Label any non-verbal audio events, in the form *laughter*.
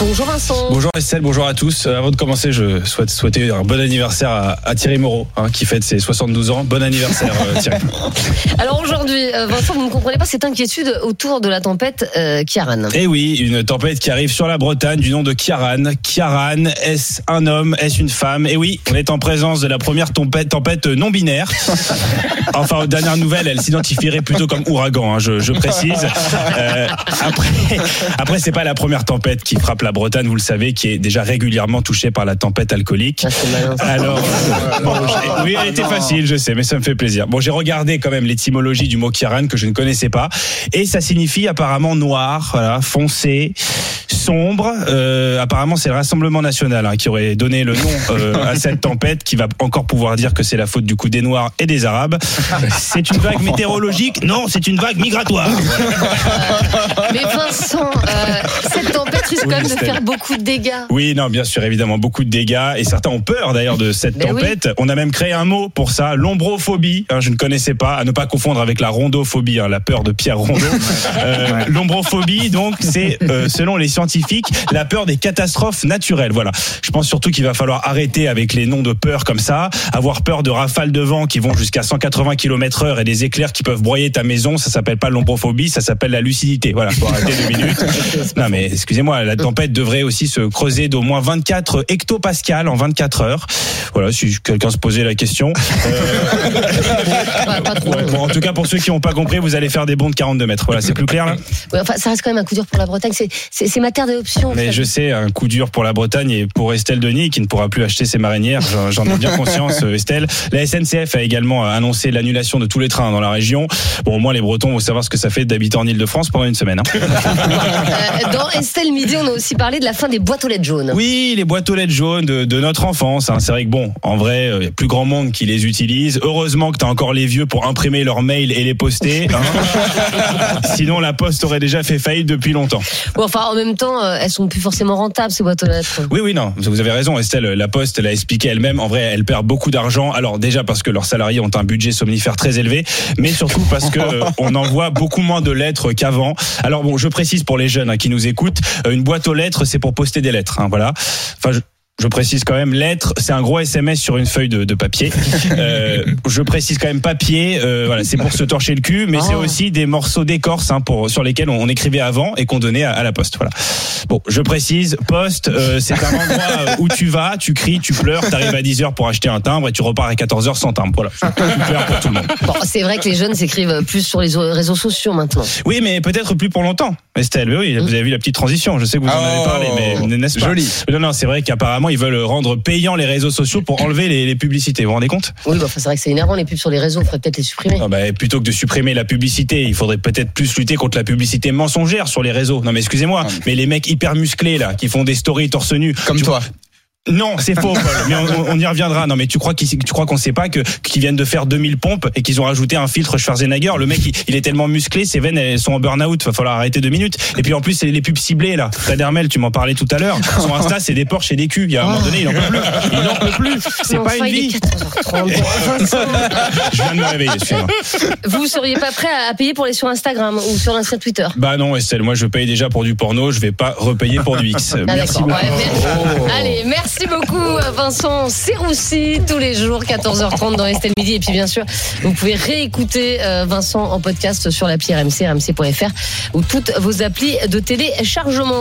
Bonjour Vincent. Bonjour Estelle, bonjour à tous. Euh, Avant de commencer, je souhaite souhaiter un bon anniversaire à, à Thierry Moreau, hein, qui fête ses 72 ans. Bon anniversaire euh, Thierry. *laughs* Alors aujourd'hui, euh, Vincent, vous ne comprenez pas cette inquiétude autour de la tempête euh, Kiaran. Et oui, une tempête qui arrive sur la Bretagne du nom de Kiaran. Kiaran, est-ce un homme, est-ce une femme? Et oui, on est en présence de la première tempête, tempête non binaire. *laughs* Enfin, aux dernières nouvelles, elle s'identifierait plutôt comme ouragan, hein, je, je précise. Euh, après, après c'est pas la première tempête qui frappe la Bretagne, vous le savez, qui est déjà régulièrement touchée par la tempête alcoolique. Ah. Alors, *laughs* euh, bon, *laughs* oui, elle était facile, je sais, mais ça me fait plaisir. Bon, j'ai regardé quand même l'étymologie du mot Kiaran que je ne connaissais pas, et ça signifie apparemment noir, voilà, foncé, sombre. Euh, apparemment, c'est le Rassemblement National hein, qui aurait donné le nom euh, à *laughs* cette tempête, qui va encore pouvoir dire que c'est la faute du coup des Noirs et des Arabes. C'est une vague météorologique? Non, c'est une vague migratoire. Mais Vincent, euh, cette tempête risque Oui, même de faire beaucoup de dégâts. Oui, non, bien sûr, évidemment, beaucoup de dégâts et certains ont peur d'ailleurs de cette Ben oui. tempête. On a même créé un mot pour ça, l'ombrophobie. hein, je ne connaissais pas, à ne pas confondre avec la rondophobie, hein, la peur de Pierre Rondeau. Euh, L'ombrophobie, donc, c'est euh, selon les scientifiques la peur des catastrophes naturelles. Voilà. Je pense surtout qu'il va falloir arrêter avec les noms de peur comme ça, avoir peur de rafales de vent qui vont jusqu'à 180 km heure et des éclairs qui peuvent broyer ta maison. Ça s'appelle pas l'ombrophobie, ça s'appelle la lucidité. Voilà, faut arrêter deux minutes. *laughs* Non mais excusez-moi, la tempête devrait aussi se creuser d'au moins 24 hectopascales en 24 heures. Voilà, si quelqu'un se posait la question. Euh, Ouais, bon, en tout cas, pour ceux qui n'ont pas compris, vous allez faire des bonds de 42 mètres. Voilà, c'est plus clair là Ouais, enfin, ça reste quand même un coup dur pour la Bretagne. C'est- ma terre d'adoption. Mais je sais, un coup dur pour la Bretagne et pour Estelle Denis qui ne pourra plus acheter ses marinières. J'en- ai bien conscience, euh, Estelle. La SNCF a également euh, annoncé l'annulation de tous les trains dans la région. Bon, au moins les Bretons vont savoir ce que ça fait d'habiter en Ile-de-France pendant une semaine. hein. Dans Estelle Midi, on a aussi parlé de la fin des boîtes aux lettres jaunes. Oui, les boîtes aux lettres jaunes de, de notre enfance. hein. C'est vrai que bon, en vrai, il y a plus grand monde qui les utilise. Heureusement que tu as encore les vieux pour imprimer leurs mails et les poster. hein. *laughs* Sinon, la poste aurait déjà fait faillite depuis longtemps. Bon, enfin, en même temps, euh, elles sont plus forcément rentables ces boîtes aux lettres. Oui, oui, non, vous avez raison, Estelle. La Poste l'a expliqué elle-même. En vrai, elle perd beaucoup d'argent. Alors déjà parce que leurs salariés ont un budget somnifère très élevé, mais surtout parce que euh, *laughs* on envoie beaucoup moins de lettres qu'avant. Alors bon, je précise pour les jeunes hein, qui nous écoutent, euh, une boîte aux lettres, c'est pour poster des lettres. hein, voilà. Je précise quand même, lettre, c'est un gros SMS sur une feuille de, de papier. *laughs* Euh, je précise quand même papier, euh, voilà, c'est pour se torcher le cul, mais c'est Oh. aussi des morceaux d'écorce hein, pour sur lesquels on, on écrivait avant et qu'on donnait à, à la poste. Voilà. Bon, je précise, poste, euh, c'est un endroit euh, où tu vas, tu cries, tu pleures, t'arrives à 10h pour acheter un timbre et tu repars à 14h sans timbre. Voilà, c'est clair pour tout le monde. Bon, c'est vrai que les jeunes s'écrivent plus sur les réseaux sociaux maintenant. Oui, mais peut-être plus pour longtemps, Estelle. Oui, oui, vous avez vu la petite transition. Je sais que vous en avez Oh, parlé, mais n'est-ce pas? Joli. Non, non, c'est vrai qu'apparemment ils veulent rendre payants les réseaux sociaux pour enlever les, les publicités. Vous vous rendez compte? Oui, bah, c'est vrai que c'est énervant les pubs sur les réseaux. Il faudrait peut-être les supprimer. Ah bah, Plutôt que de supprimer la publicité, il faudrait peut-être plus lutter contre la publicité mensongère sur les réseaux. Non, mais excusez-moi, mais les mecs hyper musclés là, qui font des stories torse nu, Comme toi. Non, c'est faux, Paul. *laughs* Mais on, on y reviendra. Non, mais tu crois qu'ils, tu crois qu'on sait pas que qu'ils viennent de faire 2000 pompes et qu'ils ont rajouté un filtre Schwarzenegger? Le mec, il, il est tellement musclé, ses veines elles sont en burn-out. Va falloir arrêter deux minutes. Et puis en plus, c'est les pubs ciblées là. Fred Hermel, tu m'en parlais tout à l'heure. Son Insta, c'est des Porsche et des culs. Il y a un moment donné, il en peut plus. Il en peut plus. C'est pas enfin, une il est vie. 14h30. *laughs* Bon, Vincent, Je viens de me réveiller. vous seriez pas prêt à payer pour les sur Instagram ou sur l'Insta Twitter? Bah non, Estelle. Moi, je paye déjà pour du porno. Je vais pas repayer pour du X. Ah, Merci d'accord. beaucoup. Ouais, merci. Allez, merci beaucoup Vincent Serroussi tous les jours 14h30 dans Estelle Midi et puis bien sûr vous pouvez réécouter euh, Vincent en podcast sur l'appli RMC rmc.fr ou toutes vos applis de téléchargement.